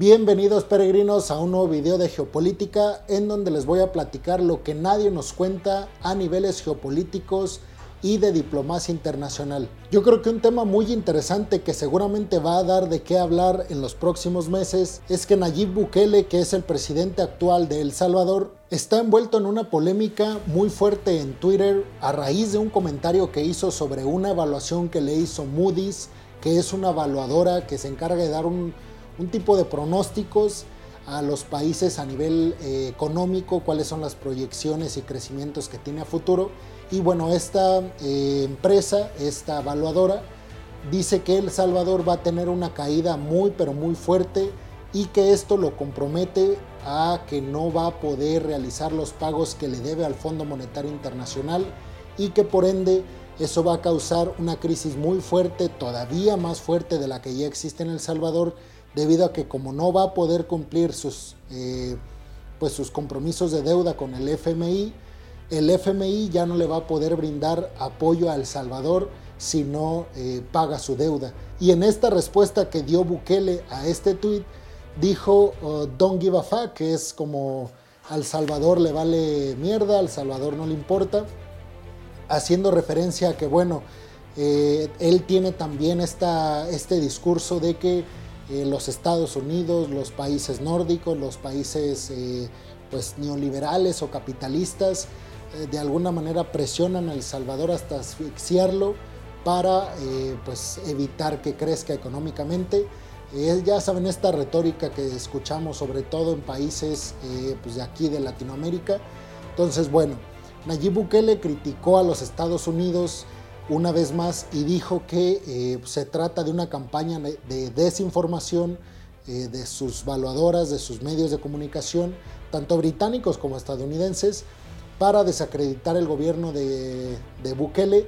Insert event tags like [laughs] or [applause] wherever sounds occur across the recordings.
Bienvenidos peregrinos a un nuevo video de geopolítica en donde les voy a platicar lo que nadie nos cuenta a niveles geopolíticos y de diplomacia internacional. Yo creo que un tema muy interesante que seguramente va a dar de qué hablar en los próximos meses es que Nayib Bukele, que es el presidente actual de El Salvador, está envuelto en una polémica muy fuerte en Twitter a raíz de un comentario que hizo sobre una evaluación que le hizo Moody's, que es una evaluadora que se encarga de dar un, tipo de pronósticos a los países a nivel eh, económico, cuáles son las proyecciones y crecimientos que tiene a futuro. Y bueno, esta eh, empresa, esta evaluadora, dice que El Salvador va a tener una caída muy pero muy fuerte y que esto lo compromete a que no va a poder realizar los pagos que le debe al Fondo Monetario Internacional y que por ende eso va a causar una crisis muy fuerte, todavía más fuerte de la que ya existe en El Salvador, debido a que como no va a poder cumplir sus, eh, pues sus compromisos de deuda con el FMI, el FMI ya no le va a poder brindar apoyo a El Salvador si no eh, paga su deuda. Y en esta respuesta que dio Bukele a este tuit, dijo uh, don't give a fuck, que es como al Salvador le vale mierda, al Salvador no le importa, haciendo referencia a que, bueno, eh, él tiene también esta, este discurso de que eh, los Estados Unidos, los países nórdicos, los países pues neoliberales o capitalistas, eh, de alguna manera presionan a El Salvador hasta asfixiarlo para eh, pues evitar que crezca económicamente. Eh, ya saben esta retórica que escuchamos sobre todo en países pues de aquí de Latinoamérica. Entonces, bueno, Nayib Bukele criticó a los Estados Unidos una vez más y dijo que se trata de una campaña de desinformación de sus valuadoras, de sus medios de comunicación, tanto británicos como estadounidenses, para desacreditar el gobierno de, Bukele,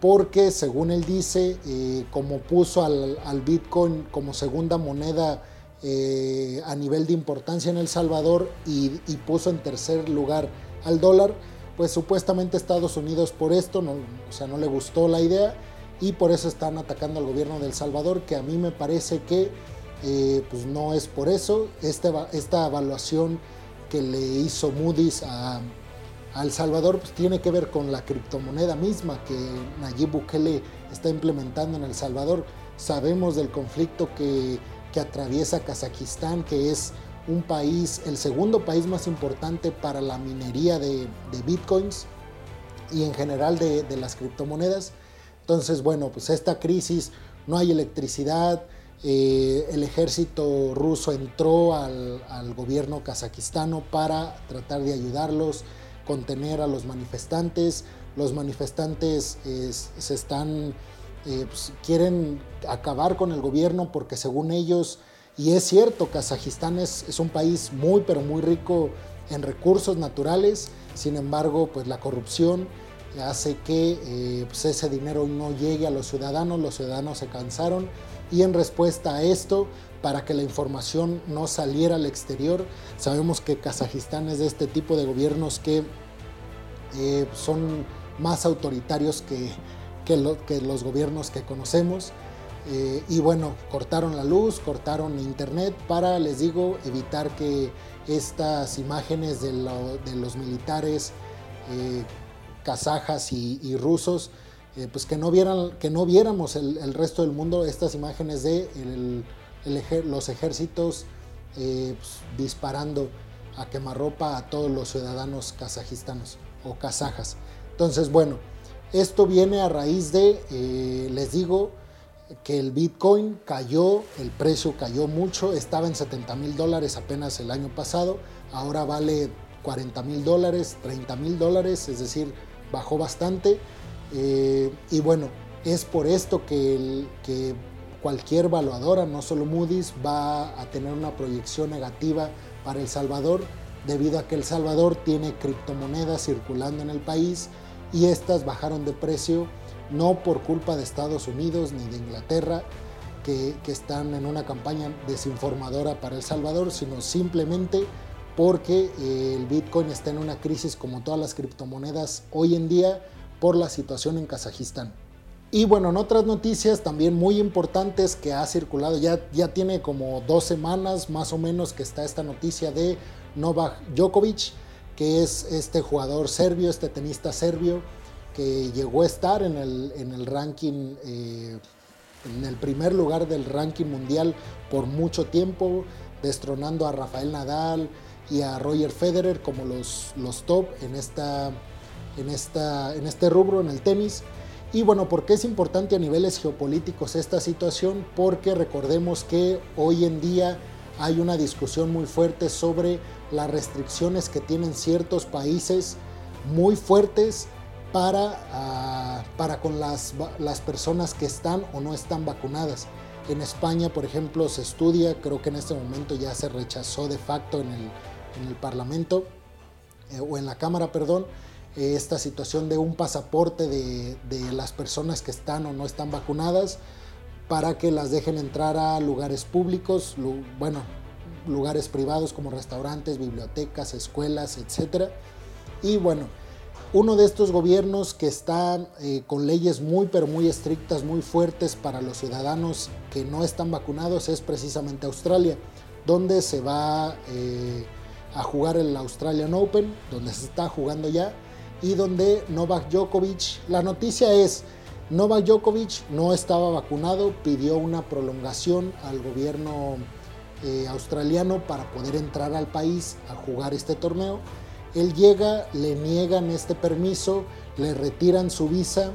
porque según él dice, eh, como puso al, Bitcoin como segunda moneda eh, a nivel de importancia en El Salvador y, puso en tercer lugar al dólar, pues supuestamente Estados Unidos por esto, no, o sea, no le gustó la idea y por eso están atacando al gobierno de El Salvador, que a mí me parece que eh, pues no es por eso. Este esta evaluación que le hizo Moody's a, a El Salvador pues, tiene que ver con la criptomoneda misma que Nayib Bukele está implementando en El Salvador. Sabemos del conflicto que, atraviesa Kazajistán, que es un país, el segundo país más importante para la minería de, bitcoins y en general de, las criptomonedas. Entonces, bueno, pues esta crisis, no hay electricidad, eh, el ejército ruso entró al, gobierno kazajistano para tratar de ayudarlos contener a los manifestantes. Los manifestantes se están, eh, pues, quieren acabar con el gobierno porque según ellos, y es cierto, Kazajistán es, es un país muy, pero muy rico en recursos naturales, sin embargo, pues la corrupción hace que eh, pues, ese dinero no llegue a los ciudadanos, los ciudadanos se cansaron y en respuesta a esto, para que la información no saliera al exterior, sabemos que Kazajistán es de este tipo de gobiernos que eh, son más autoritarios que, que, los gobiernos que conocemos. Eh, y bueno, cortaron la luz, cortaron internet para, les digo, evitar que estas imágenes de, los militares eh, kazajas y, rusos, pues que no, vieran, que no viéramos el, resto del mundo estas imágenes de los ejércitos pues, disparando a quemarropa a todos los ciudadanos kazajistanos o kazajas. Entonces, bueno, esto viene a raíz de, eh, les digo, que el Bitcoin cayó, el precio cayó mucho, estaba en 70 mil dólares apenas el año pasado, ahora vale 40 mil dólares, 30 mil dólares, es decir, bajó bastante. Eh, y bueno, es por esto que, que cualquier evaluadora, no solo Moody's, va a tener una proyección negativa para El Salvador debido a que El Salvador tiene criptomonedas circulando en el país y estas bajaron de precio no por culpa de Estados Unidos ni de Inglaterra, que, están en una campaña desinformadora para El Salvador, sino simplemente porque eh, el Bitcoin está en una crisis como todas las criptomonedas hoy en día por la situación en Kazajistán. Y bueno, en otras noticias también muy importantes que ha circulado, ya, ya tiene como dos semanas más o menos que está esta noticia de Novak Djokovic, que es este jugador serbio, este tenista serbio, que llegó a estar en el, en el ranking, eh, en el primer lugar del ranking mundial por mucho tiempo, destronando a Rafael Nadal y a Roger Federer como los, los top en, esta, en, esta, en este rubro, en el tenis. Y bueno, ¿por qué es importante a niveles geopolíticos esta situación? Porque recordemos que hoy en día hay una discusión muy fuerte sobre las restricciones que tienen ciertos países muy fuertes para, ah, para con las, las personas que están o no están vacunadas. En España, por ejemplo, se estudia, creo que en este momento ya se rechazó de facto en el, en el Parlamento, eh, o en la Cámara, perdón, eh, esta situación de un pasaporte de, las personas que están o no están vacunadas para que las dejen entrar a lugares públicos, bueno, lugares privados como restaurantes, bibliotecas, escuelas, etc. Y bueno, uno de estos gobiernos que está eh, con leyes muy pero muy estrictas, muy fuertes para los ciudadanos que no están vacunados es precisamente Australia, donde se va eh, a jugar el Australian Open, donde se está jugando ya y donde Novak Djokovic, la noticia es, Novak Djokovic no estaba vacunado, pidió una prolongación al gobierno eh, australiano para poder entrar al país a jugar este torneo. Él llega, le niegan este permiso, le retiran su visa,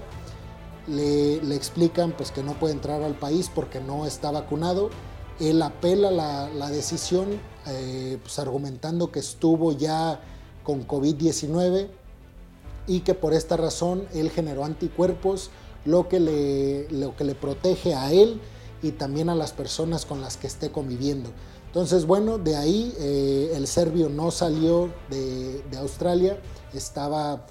le, explican pues, que no puede entrar al país porque no está vacunado. Él apela la, la decisión eh, pues, argumentando que estuvo ya con COVID-19 y que por esta razón él generó anticuerpos, lo que le, lo que le protege a él y también a las personas con las que esté conviviendo. Entonces, bueno, de ahí eh, el serbio no salió de, Australia, estaba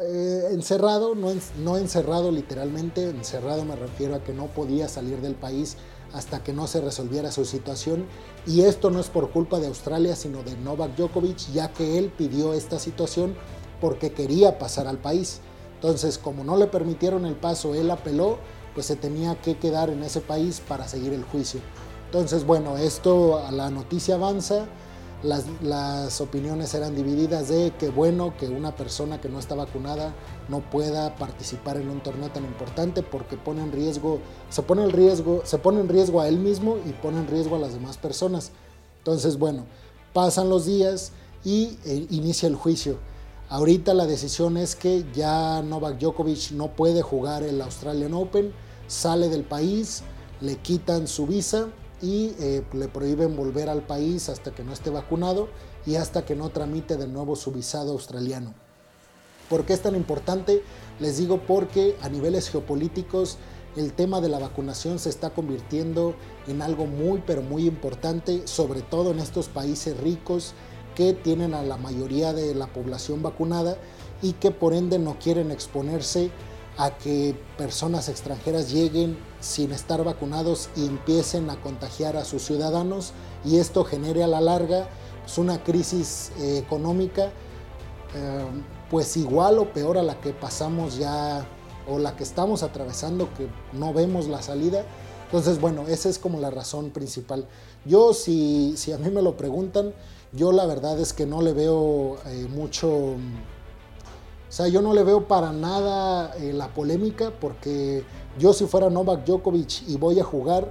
eh, encerrado, no, no encerrado literalmente, encerrado me refiero a que no podía salir del país hasta que no se resolviera su situación. Y esto no es por culpa de Australia, sino de Novak Djokovic, ya que él pidió esta situación porque quería pasar al país. Entonces, como no le permitieron el paso, él apeló, pues se tenía que quedar en ese país para seguir el juicio. Entonces, bueno, esto, la noticia avanza, las, opiniones eran divididas de que bueno que una persona que no está vacunada no pueda participar en un torneo tan importante porque pone en riesgo, se pone, el riesgo, se pone en riesgo a él mismo y pone en riesgo a las demás personas. Entonces, bueno, pasan los días y eh, inicia el juicio. Ahorita la decisión es que ya Novak Djokovic no puede jugar el Australian Open, sale del país, le quitan su visa y eh, le prohíben volver al país hasta que no esté vacunado y hasta que no tramite de nuevo su visado australiano. ¿Por qué es tan importante? Les digo porque a niveles geopolíticos el tema de la vacunación se está convirtiendo en algo muy pero muy importante, sobre todo en estos países ricos que tienen a la mayoría de la población vacunada y que por ende no quieren exponerse a que personas extranjeras lleguen sin estar vacunados y empiecen a contagiar a sus ciudadanos y esto genere a la larga pues, una crisis eh, económica eh, pues igual o peor a la que pasamos ya o la que estamos atravesando que no vemos la salida. Entonces bueno, esa es como la razón principal. Yo si, si a mí me lo preguntan, yo la verdad es que no le veo eh, mucho, o sea, yo no le veo para nada eh, la polémica porque yo si fuera Novak Djokovic y voy a jugar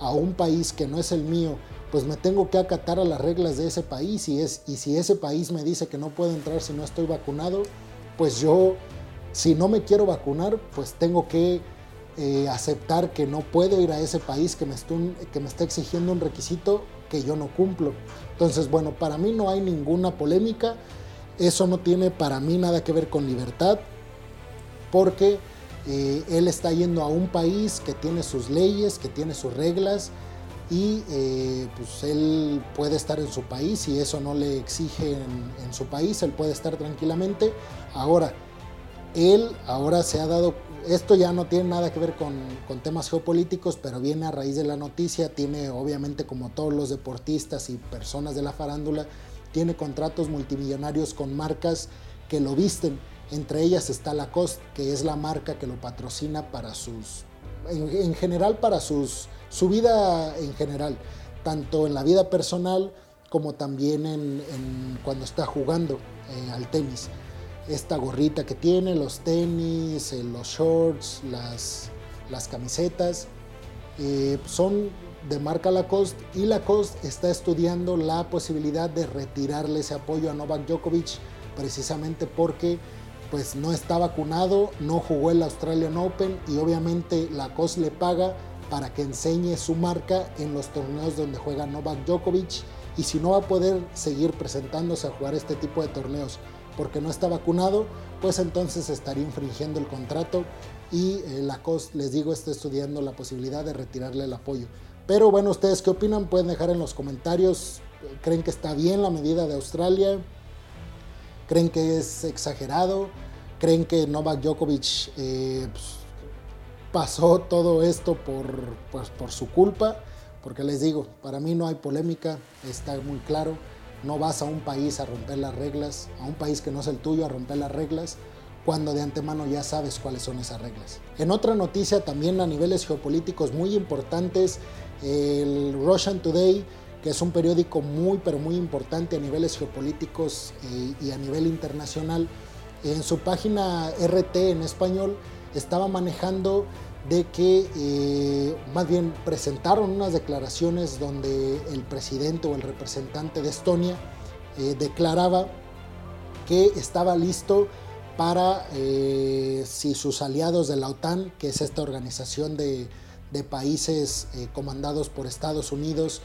a un país que no es el mío, pues me tengo que acatar a las reglas de ese país y, si ese país me dice que no puedo entrar si no estoy vacunado, pues yo, si no me quiero vacunar, pues tengo que eh, aceptar que no puedo ir a ese país que me está exigiendo un requisito que yo no cumplo. Entonces, bueno, para mí no hay ninguna polémica, eso no tiene para mí nada que ver con libertad, porque eh, él está yendo a un país que tiene sus leyes, que tiene sus reglas, y eh, pues él puede estar en su país y eso no le exige en, en, su país, él puede estar tranquilamente. Ahora, él ahora se ha dado esto ya no tiene nada que ver con, temas geopolíticos, pero viene a raíz de la noticia, tiene obviamente como todos los deportistas y personas de la farándula, tiene contratos multimillonarios con marcas que lo visten Entre ellas está Lacoste, que es la marca que lo patrocina para sus, en, general para sus, su vida en general, tanto en la vida personal como también en, cuando está jugando eh, al tenis. Esta gorrita que tiene, los tenis, eh, los shorts, las, las camisetas, eh, son de marca Lacoste y Lacoste está estudiando la posibilidad de retirarle ese apoyo a Novak Djokovic precisamente porque pues no está vacunado, no jugó el Australian Open y obviamente Lacoste le paga para que enseñe su marca en los torneos donde juega Novak Djokovic y si no va a poder seguir presentándose a jugar este tipo de torneos porque no está vacunado, pues entonces estaría infringiendo el contrato y eh, Lacoste, les digo, está estudiando la posibilidad de retirarle el apoyo. Pero bueno, ¿ustedes qué opinan? Pueden dejar en los comentarios. ¿Creen que está bien la medida de Australia? ¿Creen que es exagerado? ¿Creen que Novak Djokovic eh, pues, pasó todo esto por, pues, por su culpa? Porque les digo, para mí no hay polémica, está muy claro. No vas a un país a romper las reglas, a un país que no es el tuyo a romper las reglas cuando de antemano ya sabes cuáles son esas reglas. En otra noticia también a niveles geopolíticos muy importantes, el Russian Today, que es un periódico muy pero muy importante a niveles geopolíticos eh, y a nivel internacional, en su página RT en español estaba manejando de que eh, más bien presentaron unas declaraciones donde el presidente o el representante de Estonia eh, declaraba que estaba listo para si sus aliados de la OTAN, que es esta organización de, países comandados por Estados Unidos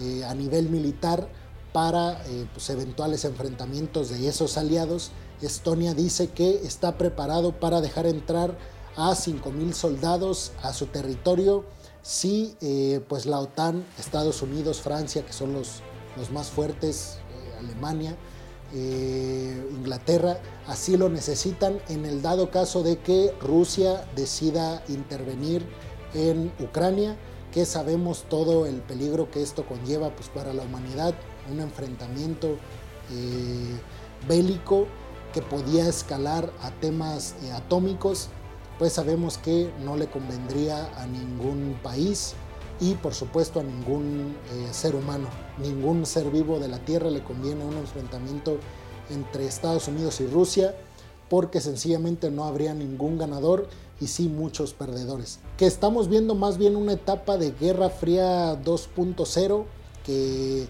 eh, a nivel militar, para pues, eventuales enfrentamientos de esos aliados, Estonia dice que está preparado para dejar entrar a 5.000 soldados a su territorio si pues la OTAN, Estados Unidos, Francia, que son los, los más fuertes, Alemania, eh, Inglaterra así lo necesitan en el dado caso de que Rusia decida intervenir en Ucrania, que sabemos todo el peligro que esto conlleva pues, para la humanidad, un enfrentamiento eh, bélico que podía escalar a temas eh, atómicos, pues sabemos que no le convendría a ningún país y por supuesto a ningún eh, ser humano, ningún ser vivo de la Tierra le conviene un enfrentamiento entre Estados Unidos y Rusia porque sencillamente no habría ningún ganador y sí muchos perdedores. Que estamos viendo más bien una etapa de Guerra Fría 2.0 que,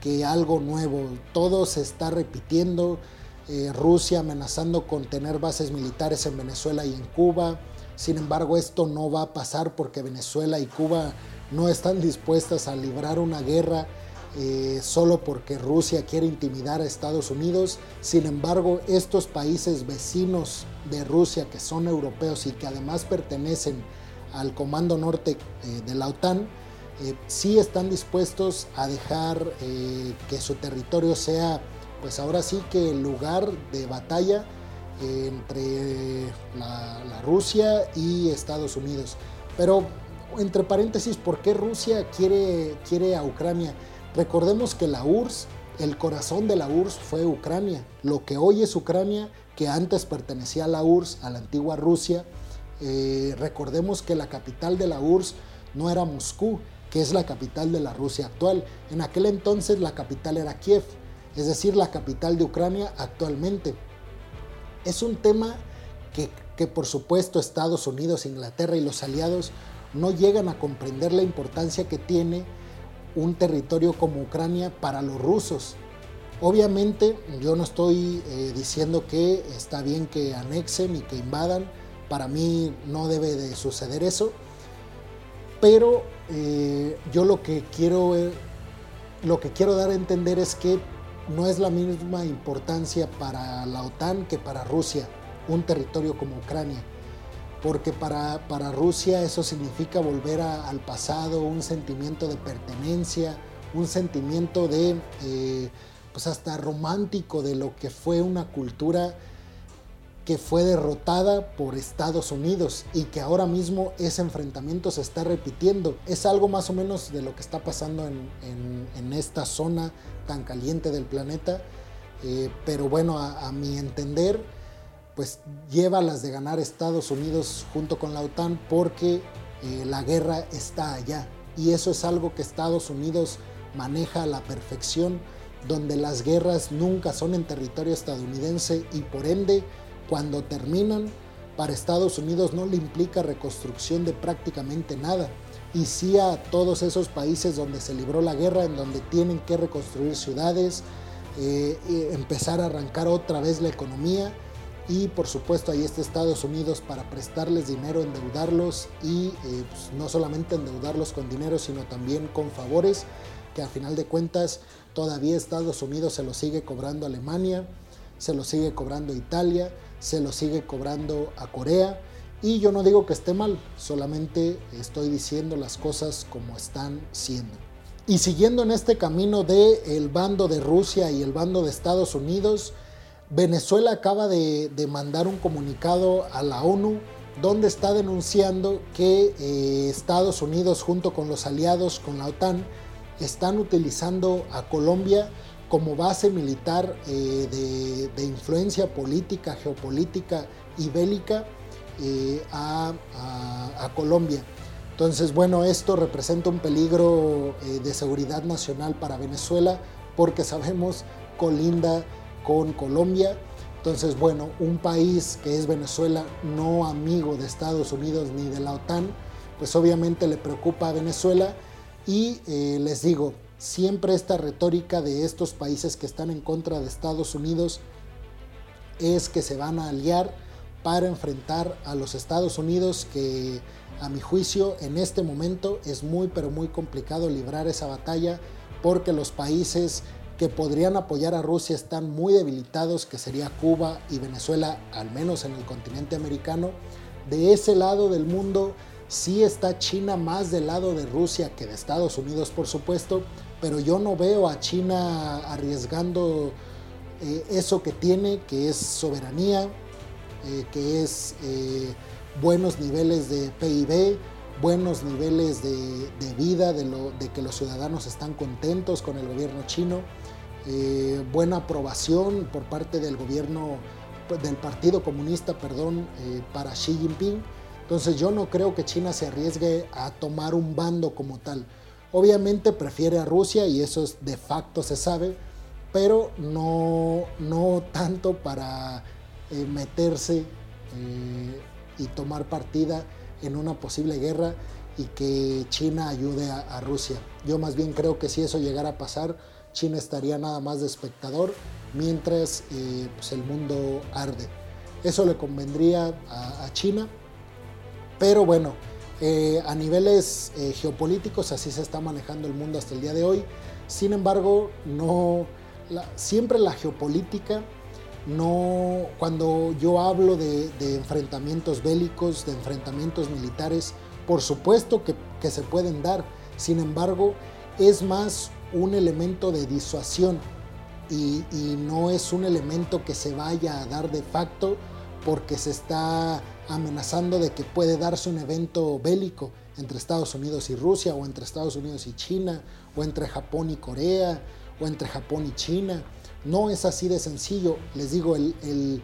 que algo nuevo. Todo se está repitiendo. Eh, Rusia amenazando con tener bases militares en Venezuela y en Cuba. Sin embargo, esto no va a pasar porque Venezuela y Cuba no están [laughs] dispuestas a librar una guerra eh, solo porque Rusia quiere intimidar a Estados Unidos. Sin embargo, estos países vecinos de Rusia que son europeos y que además pertenecen al Comando Norte eh, de la OTAN, eh, sí están dispuestos a dejar que su territorio sea, pues ahora sí que el lugar de batalla entre la, la Rusia y Estados Unidos. Pero entre paréntesis, ¿por qué Rusia quiere, quiere a Ucrania? Recordemos que la URSS, el corazón de la URSS fue Ucrania. Lo que hoy es Ucrania, que antes pertenecía a la URSS, a la antigua Rusia, eh, recordemos que la capital de la URSS no era Moscú, que es la capital de la Rusia actual. En aquel entonces la capital era Kiev, es decir, la capital de Ucrania actualmente. Es un tema que, por supuesto Estados Unidos, Inglaterra y los aliados no llegan a comprender la importancia que tiene un territorio como Ucrania para los rusos. Obviamente yo no estoy eh, diciendo que está bien que anexen y que invadan, para mí no debe de suceder eso, pero eh, yo lo que quiero eh, lo que quiero dar a entender es que no es la misma importancia para la OTAN que para Rusia, un territorio como Ucrania porque para, para Rusia eso significa volver al pasado, un sentimiento de pertenencia, un sentimiento de, eh, pues hasta romántico de lo que fue una cultura que fue derrotada por Estados Unidos y que ahora mismo ese enfrentamiento se está repitiendo. Es algo más o menos de lo que está pasando en, esta zona tan caliente del planeta, eh, pero bueno, a mi entender, pues lleva las de ganar Estados Unidos junto con la OTAN porque eh, la guerra está allá. Y eso es algo que Estados Unidos maneja a la perfección, donde las guerras nunca son en territorio estadounidense y por ende, cuando terminan, para Estados Unidos no le implica reconstrucción de prácticamente nada. Y sí a todos esos países donde se libró la guerra, en donde tienen que reconstruir ciudades, eh, empezar a arrancar otra vez la economía y por supuesto ahí está Estados Unidos para prestarles dinero, endeudarlos y eh, pues, no solamente endeudarlos con dinero, sino también con favores, que a final de cuentas todavía Estados Unidos se lo sigue cobrando a Alemania, se lo sigue cobrando a Italia, se lo sigue cobrando a Corea. Y yo no digo que esté mal, solamente estoy diciendo las cosas como están siendo. Y siguiendo en este camino de el bando de Rusia y el bando de Estados Unidos, Venezuela acaba de, mandar un comunicado a la ONU donde está denunciando que eh, Estados Unidos junto con los aliados, con la OTAN, están utilizando a Colombia como base militar eh, de, influencia política, geopolítica y bélica eh, a, Colombia. Entonces, bueno, esto representa un peligro de seguridad nacional para Venezuela porque sabemos colinda con Colombia. Entonces, bueno, un país que es Venezuela, no amigo de Estados Unidos ni de la OTAN, pues obviamente le preocupa a Venezuela. Y eh, les digo, siempre esta retórica de estos países que están en contra de Estados Unidos es que se van a aliar para enfrentar a los Estados Unidos que a mi juicio en este momento es muy pero muy complicado librar esa batalla porque los países que podrían apoyar a Rusia están muy debilitados, que sería Cuba y Venezuela, al menos en el continente americano. De ese lado del mundo sí está China más del lado de Rusia que de Estados Unidos, por supuesto, pero yo no veo a China arriesgando eh, eso que tiene, que es soberanía, eh, que es eh, buenos niveles de PIB, buenos niveles de, vida, de, de, que los ciudadanos están contentos con el gobierno chino. Buena aprobación por parte del gobierno, del Partido Comunista, perdón, para Xi Jinping. Entonces yo no creo que China se arriesgue a tomar un bando como tal. Obviamente prefiere a Rusia y eso es de facto se sabe, pero no, no tanto para eh, meterse y tomar partida en una posible guerra y que China ayude a, a Rusia. Yo más bien creo que si eso llegara a pasar, China estaría nada más de espectador mientras eh, pues, el mundo arde. Eso le convendría a, China, pero bueno, eh, a niveles eh, geopolíticos así se está manejando el mundo hasta el día de hoy. Sin embargo, no, siempre la geopolítica, no, cuando yo hablo de, enfrentamientos bélicos, de enfrentamientos militares, por supuesto que, que se pueden dar. Sin embargo, es más un elemento de disuasión y, no es un elemento que se vaya a dar de facto porque se está amenazando de que puede darse un evento bélico entre Estados Unidos y Rusia o entre Estados Unidos y China o entre Japón y Corea o entre Japón y China. No es así de sencillo. Les digo, el,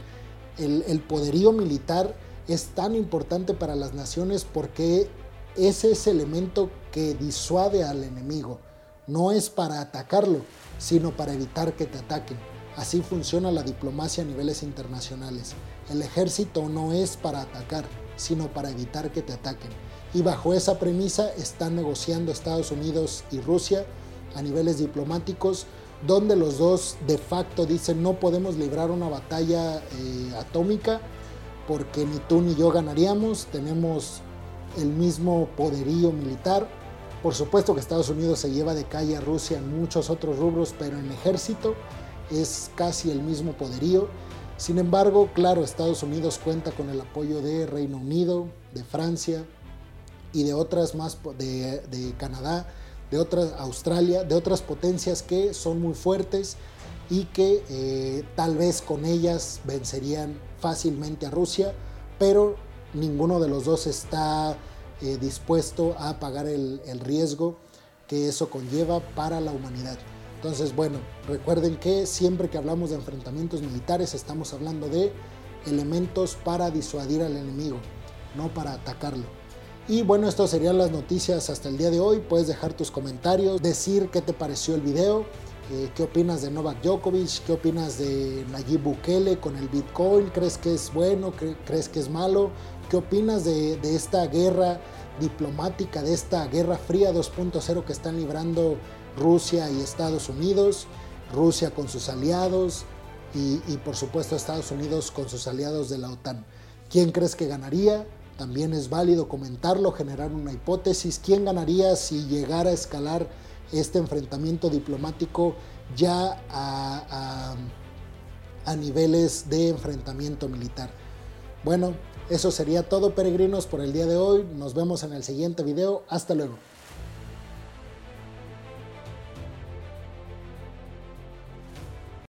el poderío militar es tan importante para las naciones porque ese es el elemento que disuade al enemigo no es para atacarlo, sino para evitar que te ataquen. Así funciona la diplomacia a niveles internacionales. El ejército no es para atacar, sino para evitar que te ataquen. Y bajo esa premisa están negociando Estados Unidos y Rusia a niveles diplomáticos, donde los dos de facto dicen no podemos librar una batalla eh, atómica porque ni tú ni yo ganaríamos, tenemos el mismo poderío militar, por supuesto que Estados Unidos se lleva de calle a Rusia en muchos otros rubros, pero en ejército es casi el mismo poderío. Sin embargo, claro, Estados Unidos cuenta con el apoyo de Reino Unido, de Francia y de otras más, de, Canadá, de otras, Australia, de otras potencias que son muy fuertes y que eh, tal vez con ellas vencerían fácilmente a Rusia, pero ninguno de los dos está eh, dispuesto a pagar el, riesgo que eso conlleva para la humanidad. Entonces, bueno, recuerden que siempre que hablamos de enfrentamientos militares estamos hablando de elementos para disuadir al enemigo, no para atacarlo. Y bueno, estas serían las noticias hasta el día de hoy. Puedes dejar tus comentarios, decir qué te pareció el video, eh, qué opinas de Novak Djokovic, qué opinas de Nayib Bukele con el Bitcoin, crees que es bueno, crees que es malo, qué opinas de, esta guerra diplomática, de esta guerra fría 2.0 que están librando Rusia y Estados Unidos, Rusia con sus aliados y, y por supuesto Estados Unidos con sus aliados de la OTAN. ¿Quién crees que ganaría? También es válido comentarlo, generar una hipótesis. ¿Quién ganaría si llegara a escalar este enfrentamiento diplomático ya a, a, niveles de enfrentamiento militar? Bueno, eso sería todo peregrinos por el día de hoy. Nos vemos en el siguiente video. Hasta luego.